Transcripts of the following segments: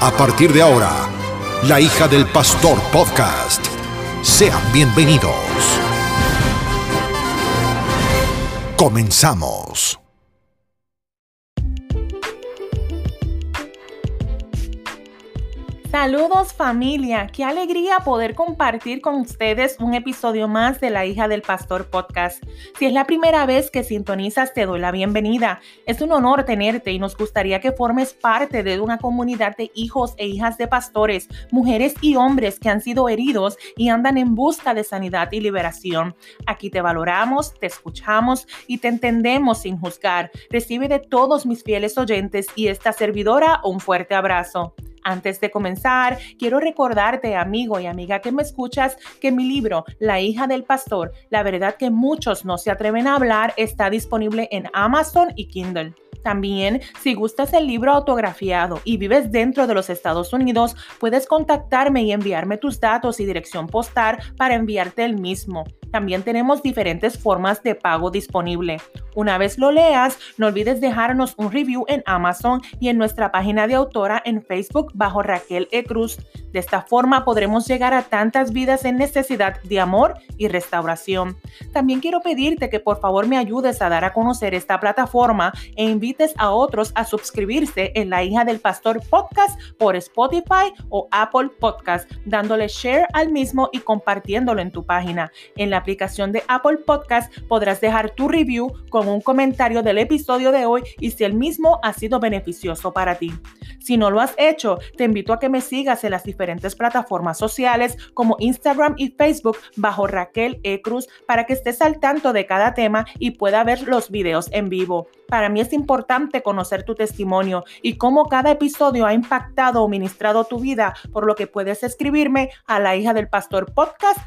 A partir de ahora, La hija del pastor podcast. Sean bienvenidos. Comenzamos. Saludos familia, qué alegría poder compartir con ustedes un episodio más de La hija del pastor podcast. Si es la primera vez que sintonizas, te doy la bienvenida. Es un honor tenerte y nos gustaría que formes parte de una comunidad de hijos e hijas de pastores, mujeres y hombres que han sido heridos y andan en busca de sanidad y liberación. Aquí te valoramos, te escuchamos y te entendemos sin juzgar. Recibe de todos mis fieles oyentes y esta servidora un fuerte abrazo. Antes de comenzar, quiero recordarte, amigo y amiga que me escuchas, que mi libro, La hija del pastor, la verdad que muchos no se atreven a hablar, está disponible en Amazon y Kindle. También, si gustas el libro autografiado y vives dentro de los Estados Unidos, puedes contactarme y enviarme tus datos y dirección postal para enviarte el mismo. También tenemos diferentes formas de pago disponible. Una vez lo leas, no olvides dejarnos un review en Amazon y en nuestra página de autora en Facebook bajo Raquel E. Cruz. De esta forma podremos llegar a tantas vidas en necesidad de amor y restauración. También quiero pedirte que por favor me ayudes a dar a conocer esta plataforma e invites a otros a suscribirse en La hija del pastor podcast por Spotify o Apple Podcast, dándole share al mismo y compartiéndolo en tu página. En la aplicación de Apple Podcast podrás dejar tu review con un comentario del episodio de hoy y si el mismo ha sido beneficioso para ti. Si no lo has hecho, te invito a que me sigas en las diferentes plataformas sociales como Instagram y Facebook bajo Raquel E. Cruz para que estés al tanto de cada tema y pueda ver los videos en vivo. Para mí es importante conocer tu testimonio y cómo cada episodio ha impactado o ministrado tu vida, por lo que puedes escribirme a la hija del pastor podcast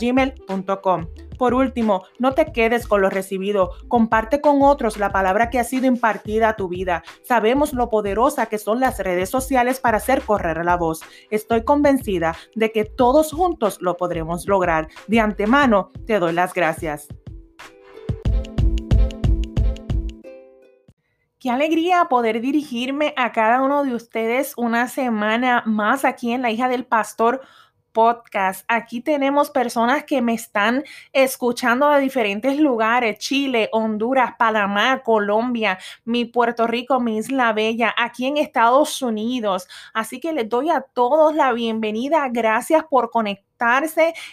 gmail.com. Por último, no te quedes con lo recibido, comparte con otros la palabra que ha sido impartida a tu vida. Sabemos lo poderosa que son las redes sociales para hacer correr la voz. Estoy convencida de que todos juntos lo podremos lograr. De antemano, te doy las gracias. Qué alegría poder dirigirme a cada uno de ustedes una semana más aquí en La hija del pastor podcast. Aquí tenemos personas que me están escuchando de diferentes lugares, Chile, Honduras, Panamá, Colombia, mi Puerto Rico, mi Isla Bella, aquí en Estados Unidos. Así que les doy a todos la bienvenida. Gracias por conectar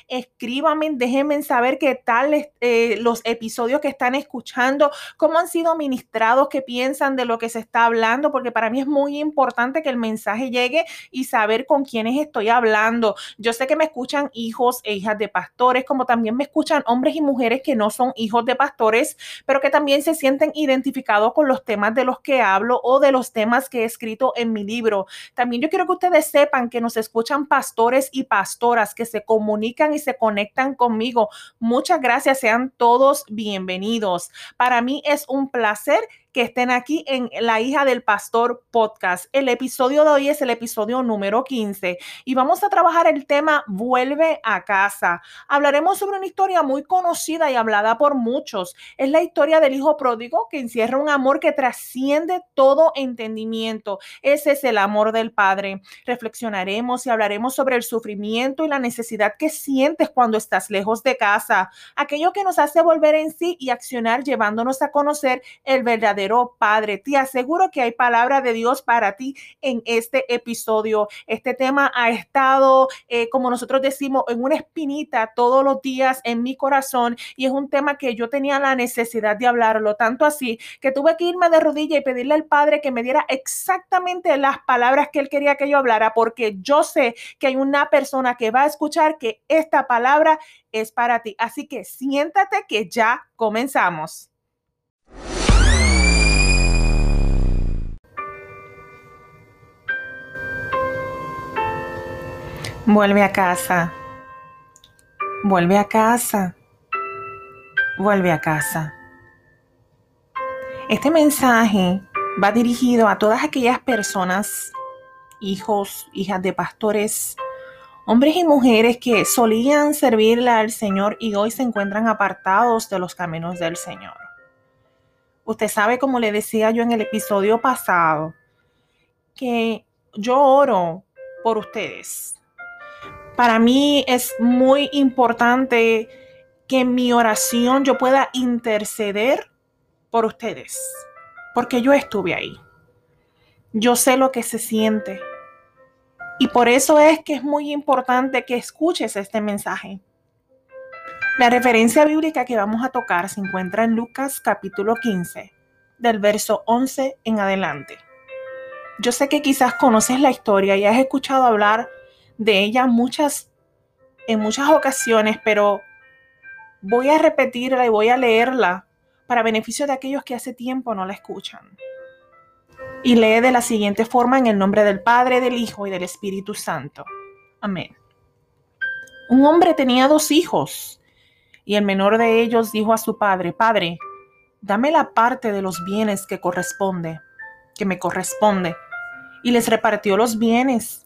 escríbanme, déjenme saber qué tal eh, los episodios que están escuchando, cómo han sido ministrados, qué piensan de lo que se está hablando, porque para mí es muy importante que el mensaje llegue y saber con quiénes estoy hablando. Yo sé que me escuchan hijos e hijas de pastores, como también me escuchan hombres y mujeres que no son hijos de pastores, pero que también se sienten identificados con los temas de los que hablo o de los temas que he escrito en mi libro. También yo quiero que ustedes sepan que nos escuchan pastores y pastoras que se comunican y se conectan conmigo. Muchas gracias, sean todos bienvenidos. Para mí es un placer estén aquí en La hija del pastor podcast. El episodio de hoy es el episodio número 15 y vamos a trabajar el tema Vuelve a casa. Hablaremos sobre una historia muy conocida y hablada por muchos. Es la historia del hijo pródigo que encierra un amor que trasciende todo entendimiento. Ese es el amor del Padre. Reflexionaremos y hablaremos sobre el sufrimiento y la necesidad que sientes cuando estás lejos de casa. Aquello que nos hace volver en sí y accionar llevándonos a conocer el verdadero Padre. Te aseguro que hay palabra de Dios para ti en este episodio. Este tema ha estado, eh, como nosotros decimos, en una espinita todos los días en mi corazón y es un tema que yo tenía la necesidad de hablarlo, tanto así que tuve que irme de rodilla y pedirle al Padre que me diera exactamente las palabras que él quería que yo hablara, porque yo sé que hay una persona que va a escuchar que esta palabra es para ti. Así que siéntate que ya comenzamos. Vuelve a casa. Vuelve a casa. Vuelve a casa. Este mensaje va dirigido a todas aquellas personas, hijos, hijas de pastores, hombres y mujeres que solían servirle al Señor y hoy se encuentran apartados de los caminos del Señor. Usted sabe, como le decía yo en el episodio pasado, que yo oro por ustedes. Para mí es muy importante que en mi oración yo pueda interceder por ustedes, porque yo estuve ahí. Yo sé lo que se siente. Y por eso es que es muy importante que escuches este mensaje. La referencia bíblica que vamos a tocar se encuentra en Lucas capítulo 15, del verso 11 en adelante. Yo sé que quizás conoces la historia y has escuchado hablar de ella muchas, en muchas ocasiones, pero voy a repetirla y voy a leerla para beneficio de aquellos que hace tiempo no la escuchan y lee de la siguiente forma en el nombre del Padre, del Hijo y del Espíritu Santo. Amén. Un hombre tenía dos hijos y el menor de ellos dijo a su padre, Padre, dame la parte de los bienes que corresponde, que me corresponde. Y les repartió los bienes.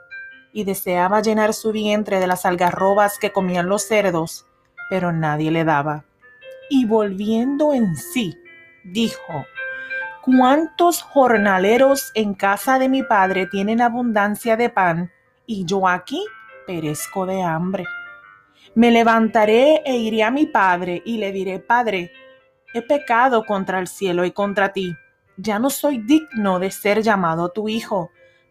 Y deseaba llenar su vientre de las algarrobas que comían los cerdos, pero nadie le daba. Y volviendo en sí, dijo, ¿Cuántos jornaleros en casa de mi padre tienen abundancia de pan y yo aquí perezco de hambre? Me levantaré e iré a mi padre y le diré, Padre, he pecado contra el cielo y contra ti. Ya no soy digno de ser llamado tu hijo.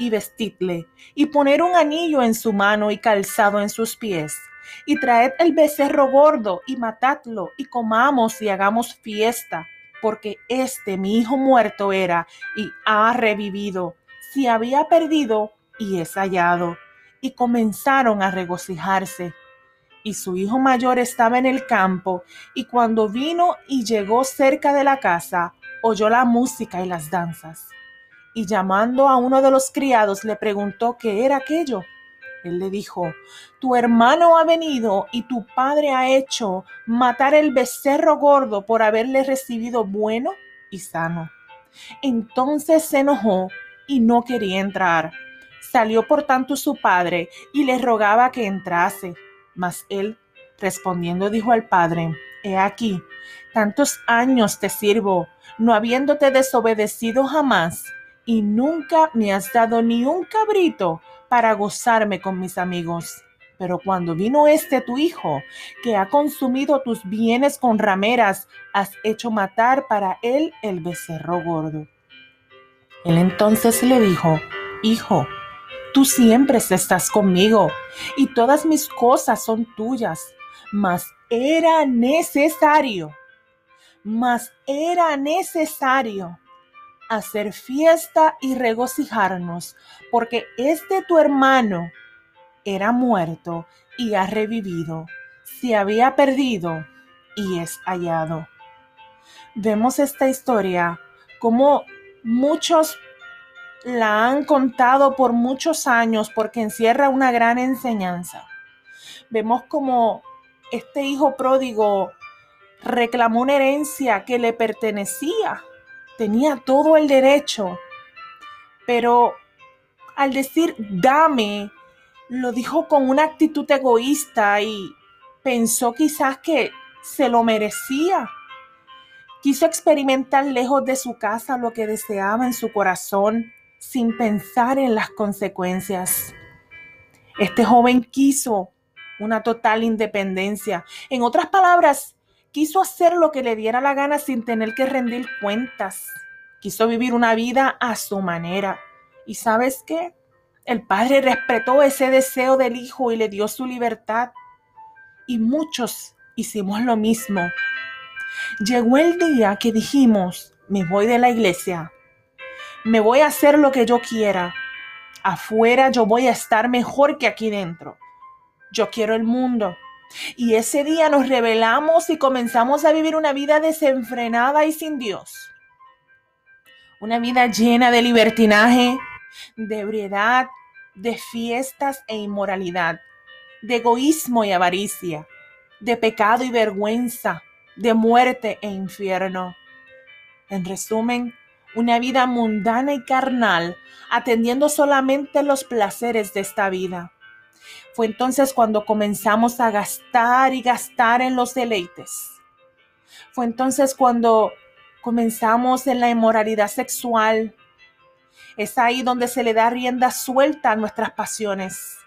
y vestidle, y poner un anillo en su mano y calzado en sus pies y traed el becerro gordo y matadlo y comamos y hagamos fiesta, porque este mi hijo muerto era y ha revivido, si había perdido y es hallado. Y comenzaron a regocijarse. Y su hijo mayor estaba en el campo, y cuando vino y llegó cerca de la casa, oyó la música y las danzas. Y llamando a uno de los criados le preguntó qué era aquello. Él le dijo, tu hermano ha venido y tu padre ha hecho matar el becerro gordo por haberle recibido bueno y sano. Entonces se enojó y no quería entrar. Salió por tanto su padre y le rogaba que entrase. Mas él, respondiendo, dijo al padre, He aquí, tantos años te sirvo, no habiéndote desobedecido jamás, y nunca me has dado ni un cabrito para gozarme con mis amigos. Pero cuando vino este tu hijo, que ha consumido tus bienes con rameras, has hecho matar para él el becerro gordo. Él entonces le dijo, Hijo, tú siempre estás conmigo y todas mis cosas son tuyas, mas era necesario, mas era necesario hacer fiesta y regocijarnos, porque este tu hermano era muerto y ha revivido, se había perdido y es hallado. Vemos esta historia como muchos la han contado por muchos años porque encierra una gran enseñanza. Vemos como este hijo pródigo reclamó una herencia que le pertenecía tenía todo el derecho, pero al decir dame, lo dijo con una actitud egoísta y Pensó quizás que se lo merecía. Quiso experimentar lejos de su casa lo que deseaba en su corazón sin pensar en las consecuencias. Este joven quiso una total independencia. En otras palabras, quiso hacer lo que le diera la gana sin tener que rendir cuentas. Quiso vivir una vida a su manera. ¿Y sabes qué? El padre respetó ese deseo del hijo y le dio su libertad. Y muchos hicimos lo mismo. Llegó el día que dijimos, me voy de la iglesia, me voy a hacer lo que yo quiera. Afuera yo voy a estar mejor que aquí dentro. Yo quiero el mundo. Y ese día nos rebelamos y comenzamos a vivir una vida desenfrenada y sin Dios. Una vida llena de libertinaje, de ebriedad, de fiestas e inmoralidad, de egoísmo y avaricia, de pecado y vergüenza, de muerte e infierno. En resumen, una vida mundana y carnal, atendiendo solamente los placeres de esta vida. Fue entonces cuando comenzamos a gastar y gastar en los deleites. Fue entonces cuando comenzamos en la inmoralidad sexual. Es ahí donde se le da rienda suelta a nuestras pasiones.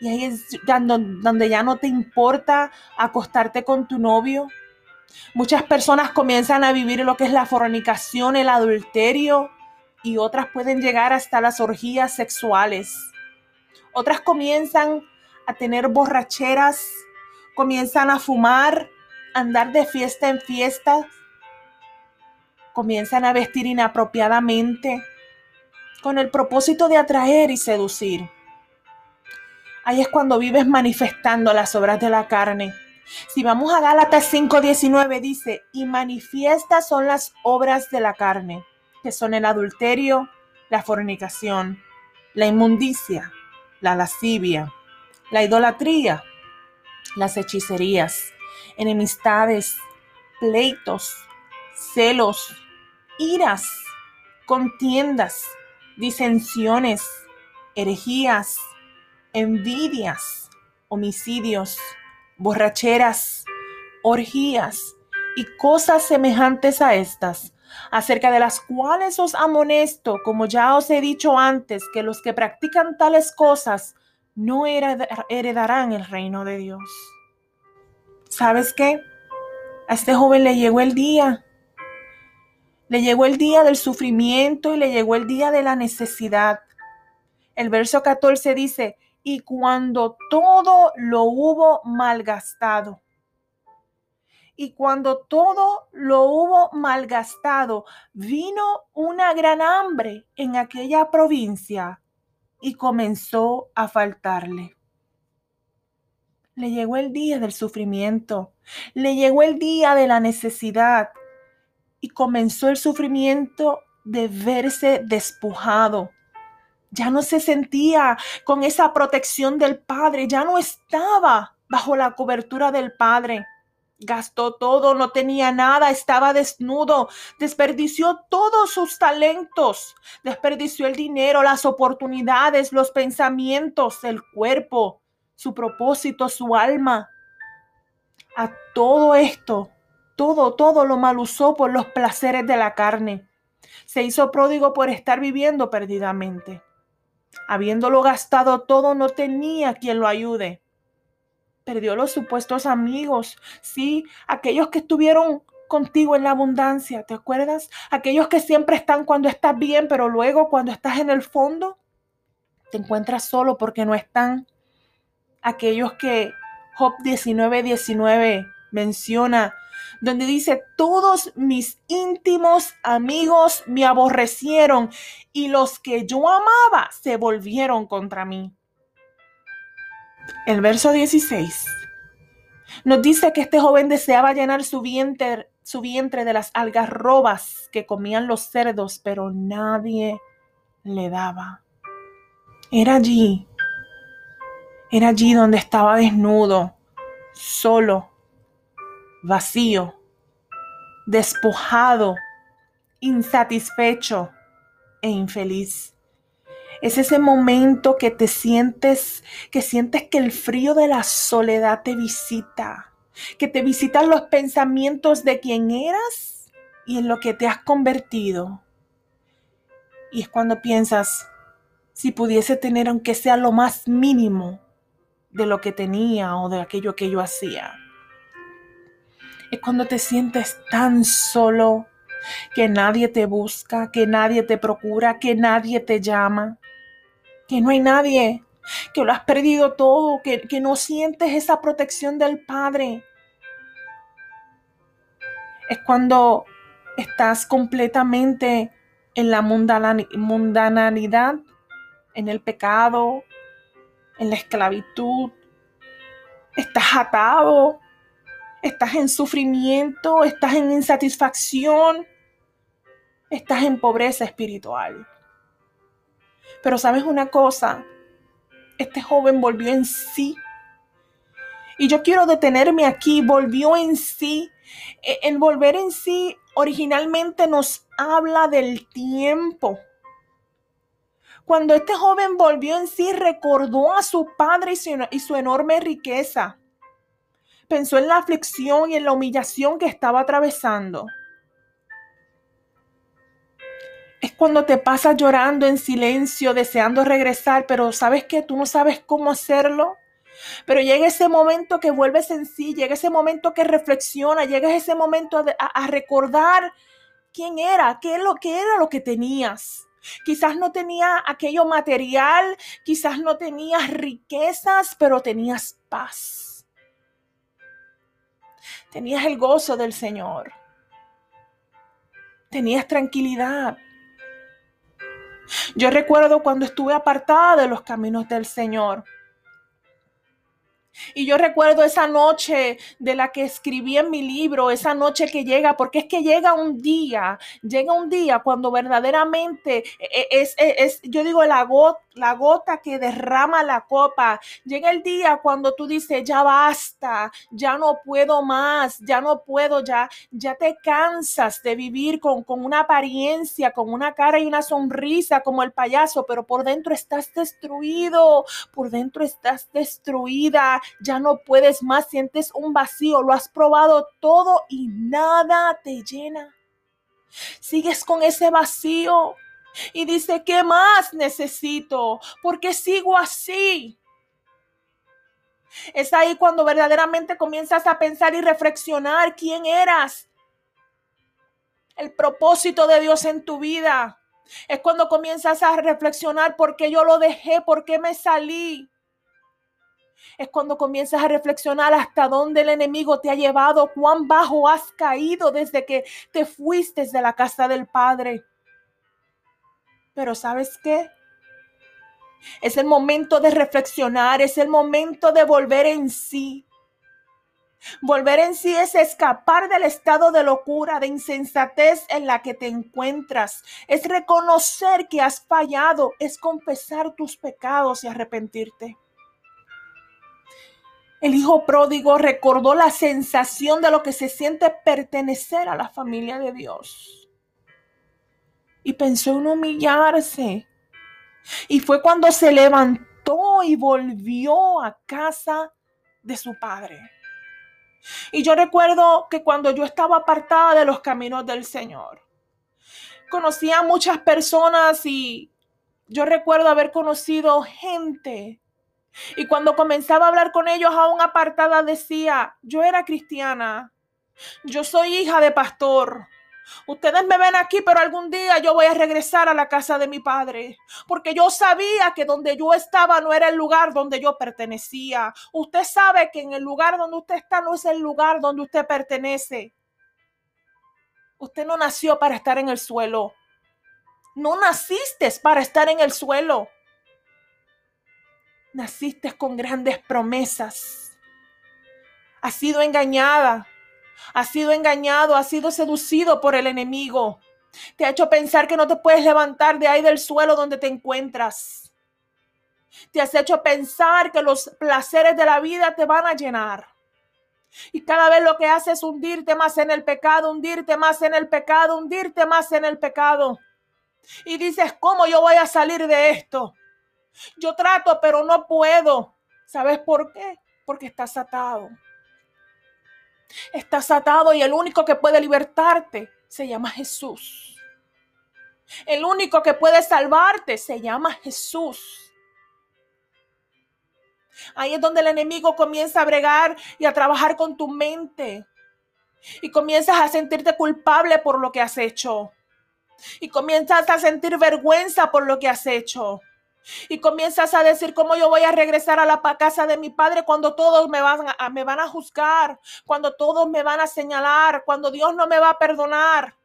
Y ahí es donde ya no te importa acostarte con tu novio. Muchas personas comienzan a vivir lo que es la fornicación, el adulterio, y otras pueden llegar hasta las orgías sexuales. Otras comienzan a tener borracheras, comienzan a fumar, andar de fiesta en fiesta, comienzan a vestir inapropiadamente con el propósito de atraer y seducir. Ahí es cuando vives manifestando las obras de la carne. Si vamos a Gálatas 5:19 dice, y manifiestas son las obras de la carne, que son el adulterio, la fornicación, la inmundicia, la lascivia, la idolatría, las hechicerías, enemistades, pleitos, celos, iras, contiendas, disensiones, herejías, envidias, homicidios, borracheras, orgías y cosas semejantes a estas, acerca de las cuales os amonesto, como ya os he dicho antes, que los que practican tales cosas no heredarán el reino de Dios. ¿Sabes qué? A este joven le llegó el día. Le llegó el día del sufrimiento y le llegó el día de la necesidad. El verso 14 dice, y cuando todo lo hubo malgastado, y cuando todo lo hubo malgastado, vino una gran hambre en aquella provincia y comenzó a faltarle. Le llegó el día del sufrimiento, le llegó el día de la necesidad y comenzó el sufrimiento de verse despojado. Ya no se sentía con esa protección del Padre, ya no estaba bajo la cobertura del Padre. Gastó todo, no tenía nada, estaba desnudo, desperdició todos sus talentos, desperdició el dinero, las oportunidades, los pensamientos, el cuerpo, su propósito, su alma. A todo esto, todo, todo lo mal usó por los placeres de la carne. Se hizo pródigo por estar viviendo perdidamente. Habiéndolo gastado todo, no tenía quien lo ayude perdió los supuestos amigos, sí, aquellos que estuvieron contigo en la abundancia, ¿te acuerdas? Aquellos que siempre están cuando estás bien, pero luego cuando estás en el fondo, te encuentras solo porque no están. Aquellos que Job 19, 19 menciona, donde dice, todos mis íntimos amigos me aborrecieron y los que yo amaba se volvieron contra mí. El verso 16 nos dice que este joven deseaba llenar su vientre, su vientre de las algarrobas que comían los cerdos, pero nadie le daba. Era allí, era allí donde estaba desnudo, solo, vacío, despojado, insatisfecho e infeliz. Es ese momento que te sientes, que sientes que el frío de la soledad te visita, que te visitan los pensamientos de quién eras y en lo que te has convertido. Y es cuando piensas, si pudiese tener aunque sea lo más mínimo de lo que tenía o de aquello que yo hacía. Es cuando te sientes tan solo que nadie te busca, que nadie te procura, que nadie te llama, que no hay nadie, que lo has perdido todo, que, que no sientes esa protección del Padre. Es cuando estás completamente en la mundanalidad, en el pecado, en la esclavitud. Estás atado, estás en sufrimiento, estás en insatisfacción, estás en pobreza espiritual. Pero sabes una cosa, este joven volvió en sí. Y yo quiero detenerme aquí, volvió en sí. E, el volver en sí originalmente nos habla del tiempo. Cuando este joven volvió en sí, recordó a su padre y su, enorme riqueza. Pensó en la aflicción y en la humillación que estaba atravesando. Es cuando te pasas llorando en silencio, deseando regresar, pero sabes que tú no sabes cómo hacerlo. Pero llega ese momento que vuelves en sí, llega ese momento que reflexiona, llega ese momento a, recordar quién era, qué, lo, qué era lo que tenías. Quizás no tenía aquello material, quizás no tenías riquezas, pero tenías paz. Tenías el gozo del Señor. Tenías tranquilidad. Yo recuerdo cuando estuve apartada de los caminos del Señor. Y yo recuerdo esa noche de la que escribí en mi libro, esa noche que llega, porque es que llega un día, llega un día cuando verdaderamente e, e, es, es, es yo digo, la gota, la gota que derrama la copa. Llega el día cuando tú dices, ya basta, ya no puedo más, ya no puedo, ya, ya te cansas de vivir con, con una apariencia, con una cara y una sonrisa como el payaso, pero por dentro estás destruido, por dentro estás destruida, ya no puedes más, sientes un vacío, lo has probado todo y nada te llena. Sigues con ese vacío y dice, ¿qué más necesito? Porque sigo así. Es ahí cuando verdaderamente comienzas a pensar y reflexionar quién eras. El propósito de Dios en tu vida. Es cuando comienzas a reflexionar por qué yo lo dejé, por qué me salí. Es cuando comienzas a reflexionar hasta dónde el enemigo te ha llevado, cuán bajo has caído desde que te fuiste de la casa del Padre. Pero ¿sabes qué? Es el momento de reflexionar, es el momento de volver en sí. Volver en sí es escapar del estado de locura, de insensatez en la que te encuentras. Es reconocer que has fallado, es confesar tus pecados y arrepentirte. El hijo pródigo recordó la sensación de lo que se siente pertenecer a la familia de Dios y pensó en humillarse. Y fue cuando se levantó y volvió a casa de su padre. Y yo recuerdo que cuando yo estaba apartada de los caminos del Señor, conocía a muchas personas y yo recuerdo haber conocido gente. Y cuando comenzaba a hablar con ellos, aún apartada, decía, yo era cristiana, yo soy hija de pastor, Ustedes me ven aquí, pero algún día yo voy a regresar a la casa de mi padre, porque yo sabía que donde yo estaba no era el lugar donde yo pertenecía. Usted sabe que en el lugar donde usted está no es el lugar donde usted pertenece. Usted no nació para estar en el suelo. No naciste para estar en el suelo. Naciste con grandes promesas. Has sido engañada Has sido engañado, has sido seducido por el enemigo. Te ha hecho pensar que no te puedes levantar de ahí del suelo donde te encuentras. Te has hecho pensar que los placeres de la vida te van a llenar. Y cada vez lo que hace es hundirte más en el pecado, hundirte más en el pecado, hundirte más en el pecado. Y dices, ¿cómo yo voy a salir de esto? Yo trato, pero no puedo. ¿Sabes por qué? Porque estás atado. Estás atado y el único que puede libertarte se llama Jesús. El único que puede salvarte se llama Jesús. Ahí es donde el enemigo comienza a bregar y a trabajar con tu mente. Y comienzas a sentirte culpable por lo que has hecho. Y comienzas a sentir vergüenza por lo que has hecho. Y comienzas a decir cómo yo voy a regresar a la casa de mi padre cuando todos me van a, me van a juzgar, cuando todos me van a señalar, cuando Dios no me va a perdonar.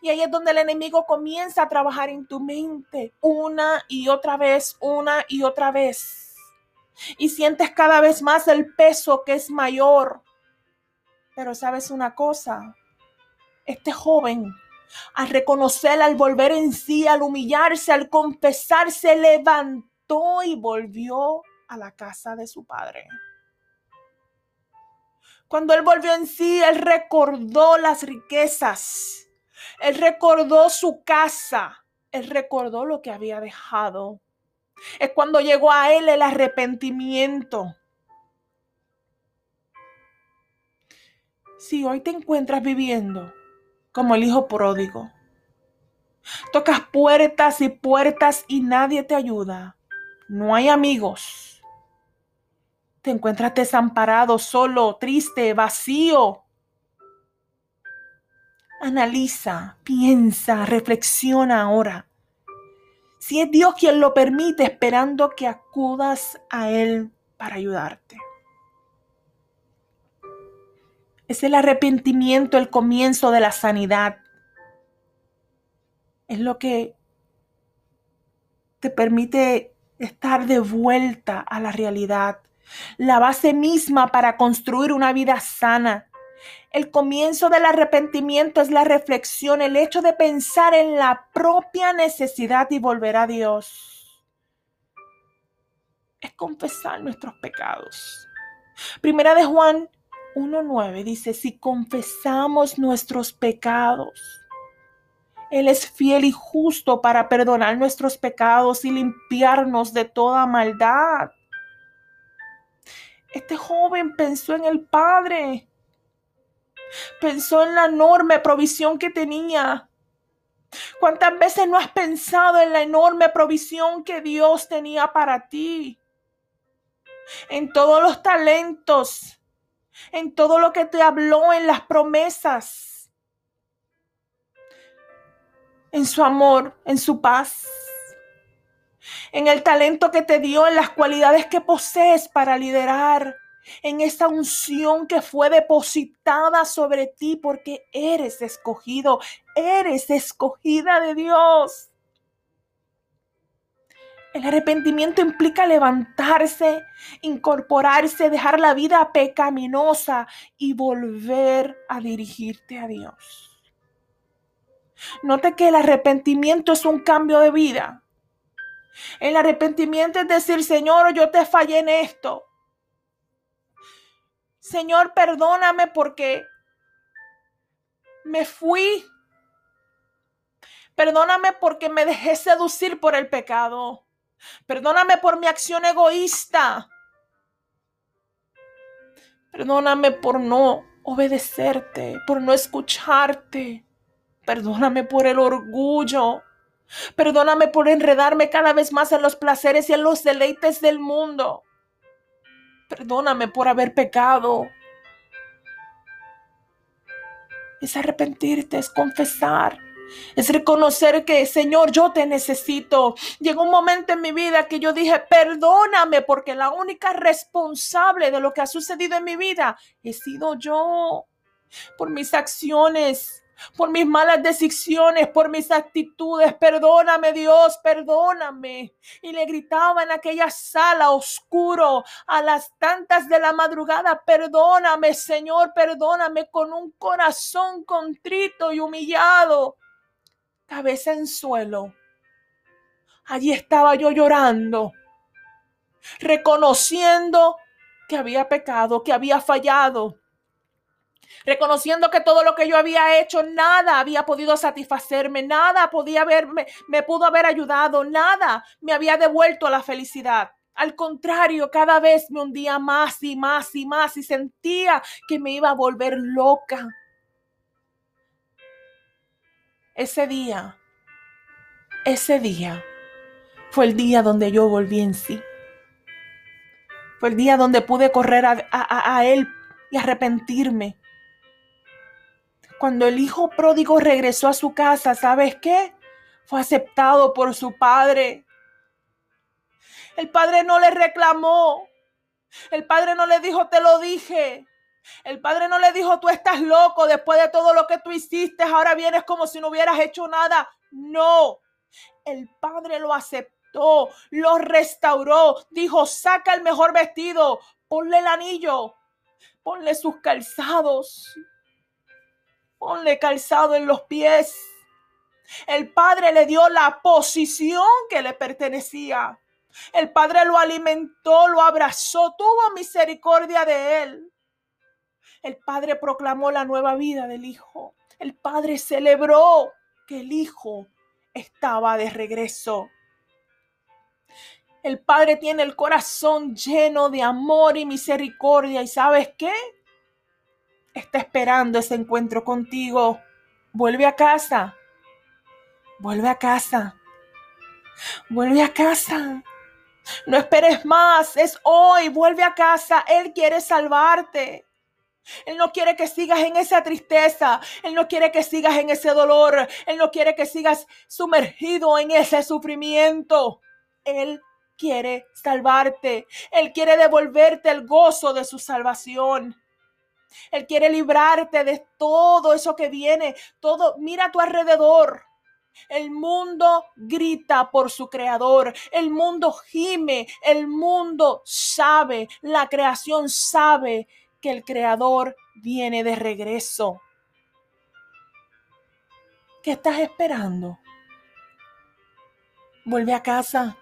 Y ahí es donde el enemigo comienza a trabajar en tu mente una y otra vez, una y otra vez. Y sientes cada vez más el peso que es mayor. Pero sabes una cosa, este joven al reconocer, al volver en sí, al humillarse, al confesar, se levantó y volvió a la casa de su padre. Cuando él volvió en sí, él recordó las riquezas, él recordó su casa, él recordó lo que había dejado. Es cuando llegó a él el arrepentimiento. Si hoy te encuentras viviendo como el hijo pródigo. Tocas puertas y puertas y nadie te ayuda. No hay amigos. Te encuentras desamparado, solo, triste, vacío. Analiza, piensa, reflexiona ahora. Si es Dios quien lo permite, esperando que acudas a Él para ayudarte. Es el arrepentimiento el comienzo de la sanidad. Es lo que te permite estar de vuelta a la realidad. La base misma para construir una vida sana. El comienzo del arrepentimiento es la reflexión, el hecho de pensar en la propia necesidad y volver a Dios. Es confesar nuestros pecados. Primera de Juan 1.9 dice, si confesamos nuestros pecados, Él es fiel y justo para perdonar nuestros pecados y limpiarnos de toda maldad. Este joven pensó en el Padre, pensó en la enorme provisión que tenía. ¿Cuántas veces no has pensado en la enorme provisión que Dios tenía para ti? En todos los talentos en todo lo que te habló, en las promesas, en su amor, en su paz, en el talento que te dio, en las cualidades que posees para liderar, en esa unción que fue depositada sobre ti porque eres escogido, eres escogida de Dios. El arrepentimiento implica levantarse, incorporarse, dejar la vida pecaminosa y volver a dirigirte a Dios. Note que el arrepentimiento es un cambio de vida. El arrepentimiento es decir, Señor, yo te fallé en esto. Señor, perdóname porque me fui. Perdóname porque me dejé seducir por el pecado. Perdóname por mi acción egoísta. Perdóname por no obedecerte, por no escucharte. Perdóname por el orgullo. Perdóname por enredarme cada vez más en los placeres y en los deleites del mundo. Perdóname por haber pecado. Es arrepentirte, es confesar es reconocer que, Señor, yo te necesito. Llegó un momento en mi vida que yo dije, perdóname, porque la única responsable de lo que ha sucedido en mi vida he sido yo por mis acciones por mis malas decisiones, por mis actitudes. Perdóname Dios, perdóname. Y le gritaba en aquella sala oscuro a las tantas de la madrugada, perdóname Señor, perdóname con un corazón contrito y humillado cabeza en suelo. Allí estaba yo llorando, reconociendo que había pecado, que había fallado. reconociendo que todo lo que yo había hecho, nada había podido satisfacerme, nada podía haberme, me pudo haber ayudado, nada me había devuelto la felicidad. Al contrario, cada vez me hundía más y más y más y sentía que me iba a volver loca. Ese día, ese día fue el día donde yo volví en sí. Fue el día donde pude correr a, Él y arrepentirme cuando el hijo pródigo regresó a su casa, ¿sabes qué? Fue aceptado por su padre. El padre no le reclamó. El padre no le dijo, te lo dije. El padre no le dijo, tú estás loco después de todo lo que tú hiciste, ahora vienes como si no hubieras hecho nada. No, el padre lo aceptó, lo restauró, dijo, saca el mejor vestido, ponle el anillo, ponle sus calzados, Ponle calzado en los pies. El Padre le dio la posición que le pertenecía. El Padre lo alimentó, lo abrazó, tuvo misericordia de él. El Padre proclamó la nueva vida del Hijo. El Padre celebró que el Hijo estaba de regreso. El Padre tiene el corazón lleno de amor y misericordia. ¿Y sabes qué? está esperando ese encuentro contigo. Vuelve a casa. Vuelve a casa. Vuelve a casa. No esperes más. Es hoy. Vuelve a casa. Él quiere salvarte. Él no quiere que sigas en esa tristeza. Él no quiere que sigas en ese dolor. Él no quiere que sigas sumergido en ese sufrimiento. Él quiere salvarte. Él quiere devolverte el gozo de su salvación. Él quiere librarte de todo eso que viene. Todo, mira a tu alrededor. El mundo grita por su creador, el mundo gime, el mundo sabe, la creación sabe que el creador viene de regreso. ¿Qué estás esperando? Vuelve a casa.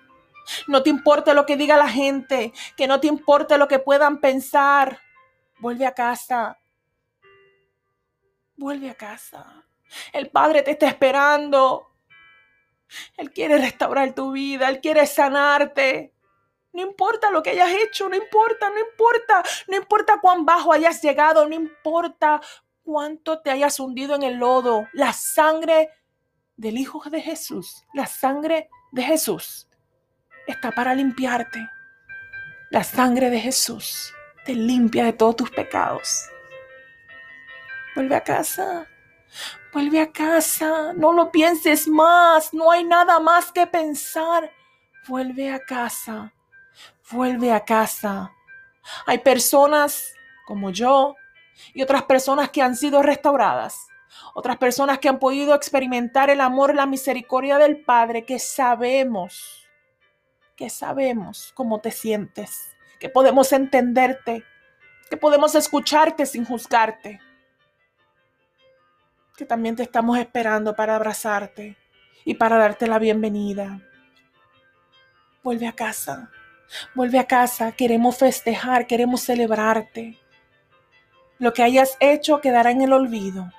No te importe lo que diga la gente, que no te importe lo que puedan pensar. Vuelve a casa. Vuelve a casa. El Padre te está esperando. Él quiere restaurar tu vida. Él quiere sanarte. No importa lo que hayas hecho, no importa, no importa, no importa cuán bajo hayas llegado, no importa cuánto te hayas hundido en el lodo. La sangre del Hijo de Jesús, la sangre de Jesús está para limpiarte. La sangre de Jesús te limpia de todos tus pecados. Vuelve a casa. Vuelve a casa. No lo pienses más. No hay nada más que pensar. Vuelve a casa. Vuelve a casa. Hay personas como yo y otras personas que han sido restauradas. Otras personas que han podido experimentar el amor, la misericordia del Padre, que sabemos, que sabemos cómo te sientes que podemos entenderte, que podemos escucharte sin juzgarte, que también te estamos esperando para abrazarte y para darte la bienvenida. Vuelve a casa, vuelve a casa, queremos festejar, queremos celebrarte. Lo que hayas hecho quedará en el olvido.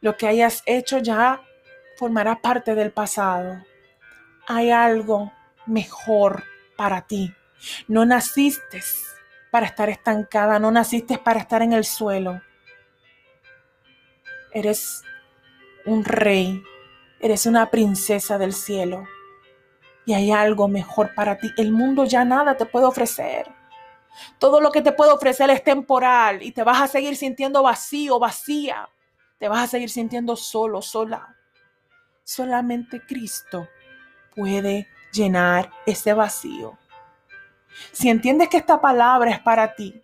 Lo que hayas hecho ya formará parte del pasado. Hay algo mejor para ti. No naciste para estar estancada, no naciste para estar en el suelo. Eres un rey, eres una princesa del cielo y hay algo mejor para ti. El mundo ya nada te puede ofrecer. Todo lo que te puede ofrecer es temporal y te vas a seguir sintiendo vacío, vacía. Te vas a seguir sintiendo solo, sola. Solamente Cristo puede llenar ese vacío. Si entiendes que esta palabra es para ti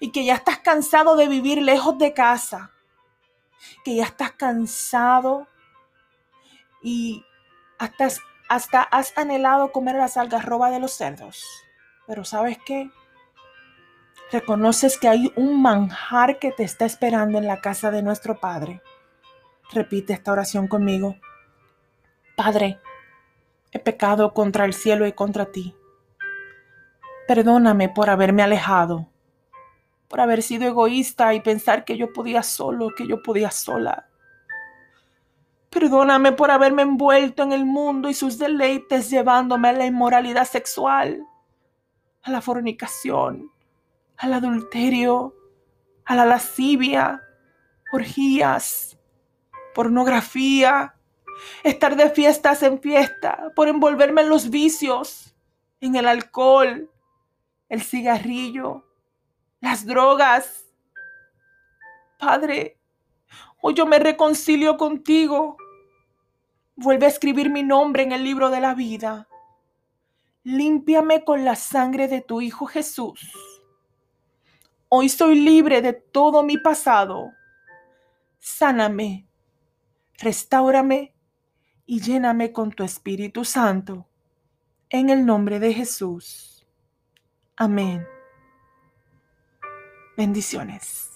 y que ya estás cansado de vivir lejos de casa, que ya estás cansado y hasta, hasta has anhelado comer las algarroba de los cerdos, pero ¿sabes qué? Reconoces que hay un manjar que te está esperando en la casa de nuestro Padre. Repite esta oración conmigo. Padre, he pecado contra el cielo y contra ti Perdóname por haberme alejado. por haber sido egoísta y pensar que yo podía solo, que yo podía sola. Perdóname por haberme envuelto en el mundo y sus deleites llevándome a la inmoralidad sexual, a la fornicación, al adulterio, a la lascivia, orgías, pornografía, estar de fiestas en fiesta, por envolverme en los vicios, en el alcohol, el cigarrillo, las drogas. Padre, hoy yo me reconcilio contigo. Vuelve a escribir mi nombre en el libro de la vida. Límpiame con la sangre de tu Hijo Jesús. Hoy soy libre de todo mi pasado. Sáname, restaurame y lléname con tu Espíritu Santo. En el nombre de Jesús. Amén. Bendiciones.